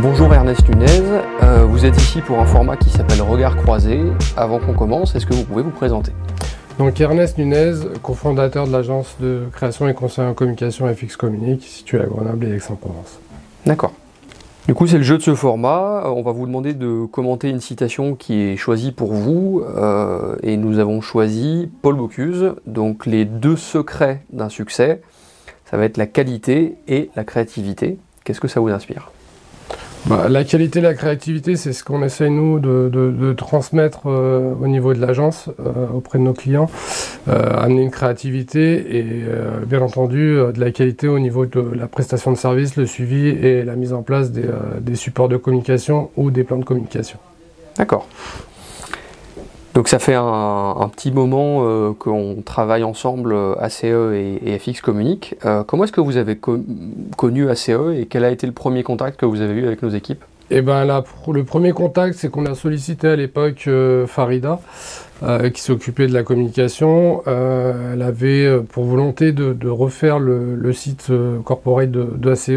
Bonjour Ernest Nunez, Euh, vous êtes ici pour un format qui s'appelle Regard croisé. Avant qu'on commence, est-ce que vous pouvez vous présenter? Donc Ernest Nunez, cofondateur de l'agence de création et conseil en communication FX Communique, située à Grenoble et Aix-en-Provence. D'accord. Du coup, c'est le jeu de ce format. Euh, On va vous demander de commenter une citation qui est choisie pour vous. euh, et nous avons choisi Paul Bocuse. Donc, les deux secrets d'un succès, ça va être la qualité et la créativité. Qu'est-ce que ça vous inspire? Bah, la qualité la créativité, c'est ce qu'on essaye nous de, transmettre euh, au niveau de l'agence euh, auprès de nos clients, Euh, amener une créativité et bien entendu de la qualité au niveau de la prestation de service, le suivi et la mise en place des, des supports de communication ou des plans de communication. D'accord. Donc ça fait un, petit moment euh, qu'on travaille ensemble, euh, ACE et, FX Communique. Euh, comment est-ce que vous avez co- connu ACE et quel a été le premier contact que vous avez eu avec nos équipes? Eh ben le premier contact, c'est qu'on a sollicité à l'époque euh, Farida, euh, qui s'occupait de la communication. Euh, elle avait pour volonté de, refaire le, site corporate de, ACE.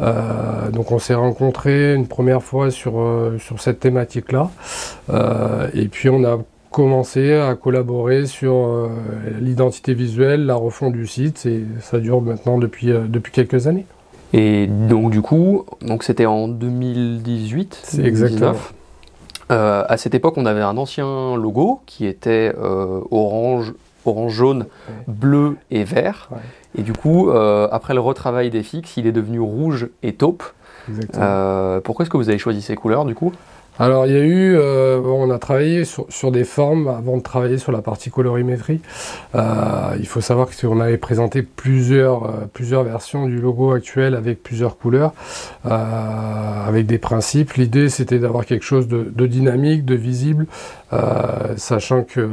Euh, donc on s'est rencontrés une première fois sur, cette thématique-là. Et puis on a commencé à collaborer sur l'identité visuelle, la refonte du site, et ça dure maintenant depuis quelques années. Et donc du coup, donc c'était en 2018, C'est exactement. 2019. Euh, à cette époque, on avait un ancien logo qui était euh, orange, orange jaune, bleu et vert. Ouais. Et du coup, euh, après le retravail des fixes, il est devenu rouge et taupe. Pourquoi est-ce que vous avez choisi ces couleurs du coup? Alors, il y a eu, euh, on a travaillé sur, sur des formes avant de travailler sur la partie colorimétrie. Euh, il faut savoir qu'on avait présenté plusieurs, euh, plusieurs versions du logo actuel avec plusieurs couleurs, euh, avec des principes. L'idée, c'était d'avoir quelque chose de, de dynamique, de visible, euh, sachant que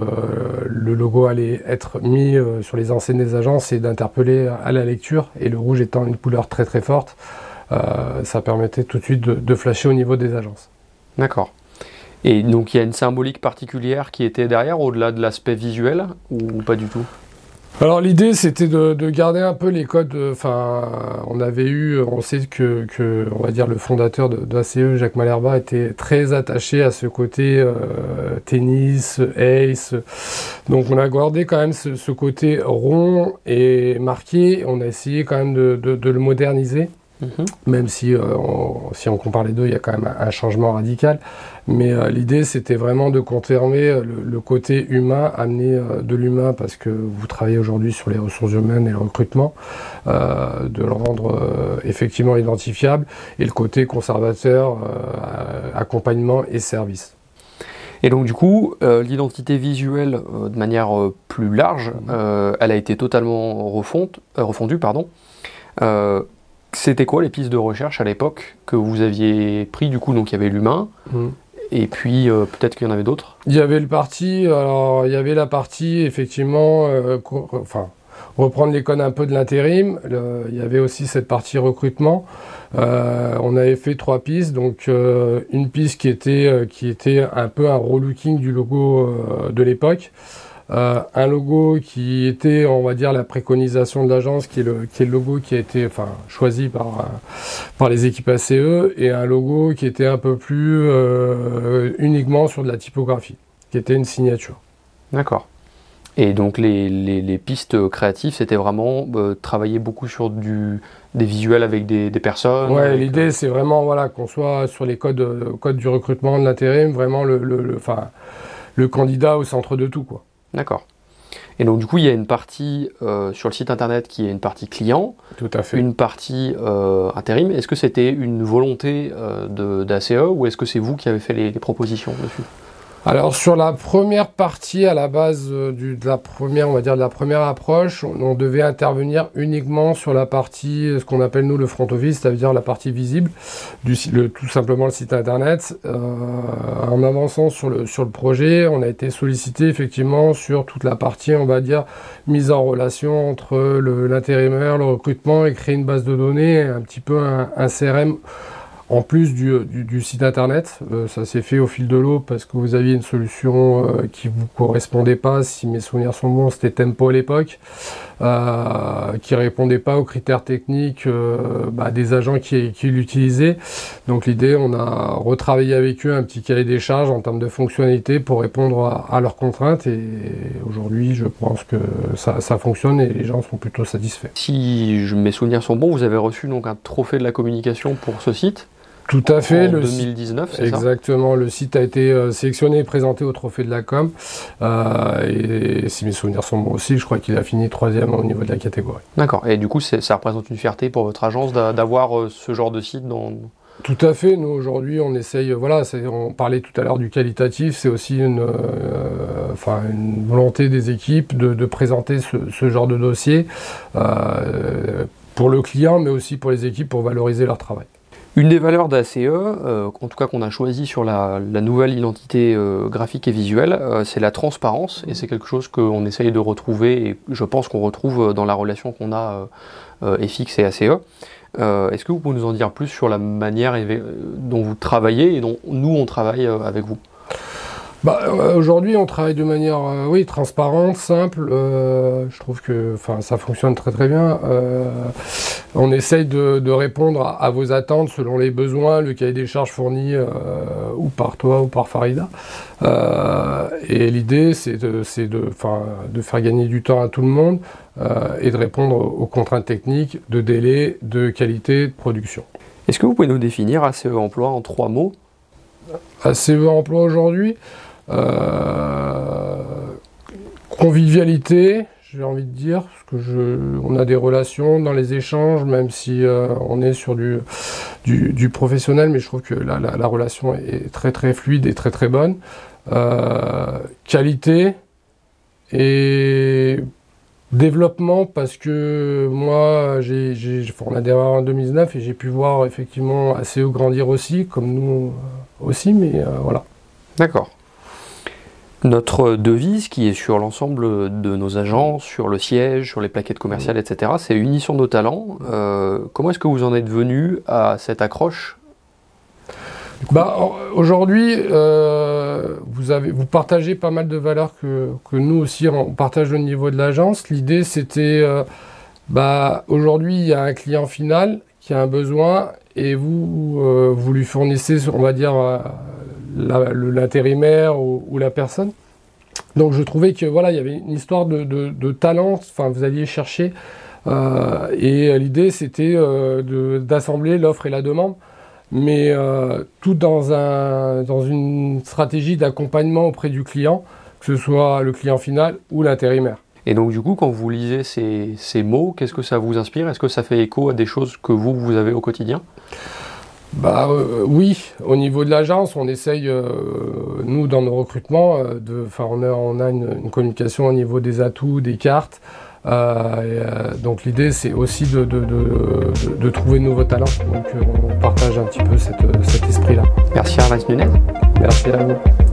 le logo allait être mis sur les enseignes des agences et d'interpeller à la lecture. Et le rouge étant une couleur très très forte, ça permettait tout de suite de- de flasher au niveau des agences. D'accord. Et donc il y a une symbolique particulière qui était derrière, au-delà de l'aspect visuel, ou pas du tout? Alors l'idée c'était de, de garder un peu les codes. euh, Enfin, on avait eu, on sait que, on va dire le fondateur de, de Jacques Malherba, était très attaché à ce côté euh, tennis, ace. Donc on a gardé quand même ce, côté rond et marqué. On a essayé quand même de le moderniser. Même si, euh, on, si on compare les deux, il y a quand même un, un changement radical. Mais euh, l'idée, c'était vraiment de confirmer euh, le, le côté humain, amener euh, de l'humain, parce que vous travaillez aujourd'hui sur les ressources humaines et le recrutement, de le rendre effectivement identifiable, et le côté conservateur, accompagnement et service. Et donc du coup, euh, l'identité visuelle, euh, de manière euh, plus large, euh, elle a été totalement refonte, refondue. Pardon. C'était quoi les pistes de recherche à l'époque que vous aviez pris du coup Donc il y avait l'humain, et puis euh, peut-être qu'il y en avait d'autres? Il y avait le parti, alors il y avait la partie effectivement, euh, enfin reprendre les codes un peu de l'intérim. Il y avait aussi cette partie recrutement. Euh, on avait fait trois pistes, donc une piste qui était qui était un peu un relooking du logo de l'époque. Euh, un logo qui était, on va dire, la préconisation de l'agence, qui est le qui est le logo qui a été, enfin, choisi par euh, par les équipes ACE, et un logo qui était un peu plus euh, uniquement sur de la typographie, qui était une signature. D'accord. Et donc les, les- les pistes créatives, c'était vraiment euh, travailler beaucoup sur du, des visuels avec des, des personnes. Ouais, l'idée c'est vraiment voilà qu'on soit sur les codes codes du recrutement de l'intérim, vraiment le le, le candidat au centre de tout quoi. D'accord. Et donc du coup, il y a une partie euh, sur le site internet qui est une partie client, Tout à fait. une partie euh, intérim. Est-ce que c'était une volonté euh, d'ACE ou est-ce que c'est vous qui avez fait les, les propositions dessus? Alors sur la première partie, à la base euh, de la première, on va dire de la première approche, on, devait intervenir uniquement sur la partie, euh, ce qu'on appelle nous le front office, c'est-à-dire la partie visible, du, le, tout simplement le site internet. Euh, en avançant sur le, sur le projet, on a été sollicité effectivement sur toute la partie, on va dire, mise en relation entre l'intérimaire, le recrutement et créer une base de données, un petit peu un CRM en plus du, site internet, euh, ça s'est fait au fil de l'eau parce que vous aviez une solution euh, qui ne vous correspondait pas, si mes souvenirs sont bons, c'était Tempo à l'époque, euh, qui répondait pas aux critères techniques bah, des agents qui, l'utilisaient. Donc l'idée, on a retravaillé avec eux un petit cahier des charges en termes de fonctionnalité pour répondre à, leurs contraintes et aujourd'hui, je pense que ça, ça, fonctionne et les gens sont plutôt satisfaits. Si mes souvenirs sont bons, vous avez reçu donc un trophée de la communication pour ce site tout à fait. En le 2019, c'est ça Exactement. Le site a été euh, sélectionné et présenté au Trophée de la Com. Euh, et si mes souvenirs sont bons aussi, je crois qu'il a fini troisième au niveau de la catégorie. D'accord. Et du coup, ça représente une fierté pour votre agence d'avoir euh, ce genre de site dans... Tout à fait. Nous, aujourd'hui, on essaye. Voilà, on parlait tout à l'heure du qualitatif. C'est aussi une, enfin, une volonté des équipes de, présenter ce, genre de dossier pour le client, mais aussi pour les équipes pour valoriser leur travail. Une des valeurs d'ACE, euh, en tout cas qu'on a choisi sur la, nouvelle identité euh, graphique et visuelle, euh, c'est la transparence, et c'est quelque chose qu'on essaye de retrouver, et je pense qu'on retrouve dans la relation qu'on a FX et ACE. Est-ce que vous pouvez nous en dire plus sur la manière dont vous travaillez et dont nous on travaille avec vous? Bah, Aujourd'hui, on travaille de manière oui, transparente, simple. Je trouve que ça fonctionne très très bien. On essaye de, répondre à, vos attentes selon les besoins, le cahier des charges fourni ou par toi ou par Farida. et l'idée, c'est de, de, de faire gagner du temps à tout le monde et de répondre aux contraintes techniques de délai, de qualité, de production. Est-ce que vous pouvez nous définir ACE Emploi en trois mots? ACE Emploi aujourd'hui euh, convivialité, j'ai envie de dire, parce que je, on a des relations dans les échanges, même si euh, on est sur du, du, professionnel, mais je trouve que la, la, relation est très très fluide et très très bonne. Euh, qualité et développement, parce que moi, j'ai, on a démarré en 2009 et j'ai pu voir effectivement assez grandir aussi, comme nous aussi, mais voilà. D'accord. Notre devise, qui est sur l'ensemble de nos agences, sur le siège, sur les plaquettes commerciales, etc., c'est Unissons nos talents. Euh, comment est-ce que vous en êtes venu à cette accroche? Bah, Aujourd'hui, euh, vous, avez, vous partagez pas mal de valeurs que, nous aussi, on partage au niveau de l'agence. L'idée, c'était, euh, bah, aujourd'hui, il y a un client final qui a un besoin et vous, vous lui fournissez, on va dire, l'intérimaire ou, la personne. Donc je trouvais que voilà, il y avait une histoire de, talent, enfin vous alliez chercher, euh, et l'idée c'était euh, d'assembler l'offre et la demande, mais euh, tout dans, un, dans une stratégie d'accompagnement auprès du client, que ce soit le client final ou l'intérimaire. Et donc du coup, quand vous lisez ces, ces mots, qu'est-ce que ça vous inspire? Est-ce que ça fait écho à des choses que vous, vous avez au quotidien? Bah euh, oui, au niveau de l'agence, on essaye, euh, nous dans nos recrutements, euh, de, on a, on a une, communication au niveau des atouts, des cartes. donc l'idée c'est aussi de, de, de, trouver de nouveaux talents. Donc on partage un petit peu cet esprit-là. Merci Nunez. Merci à vous.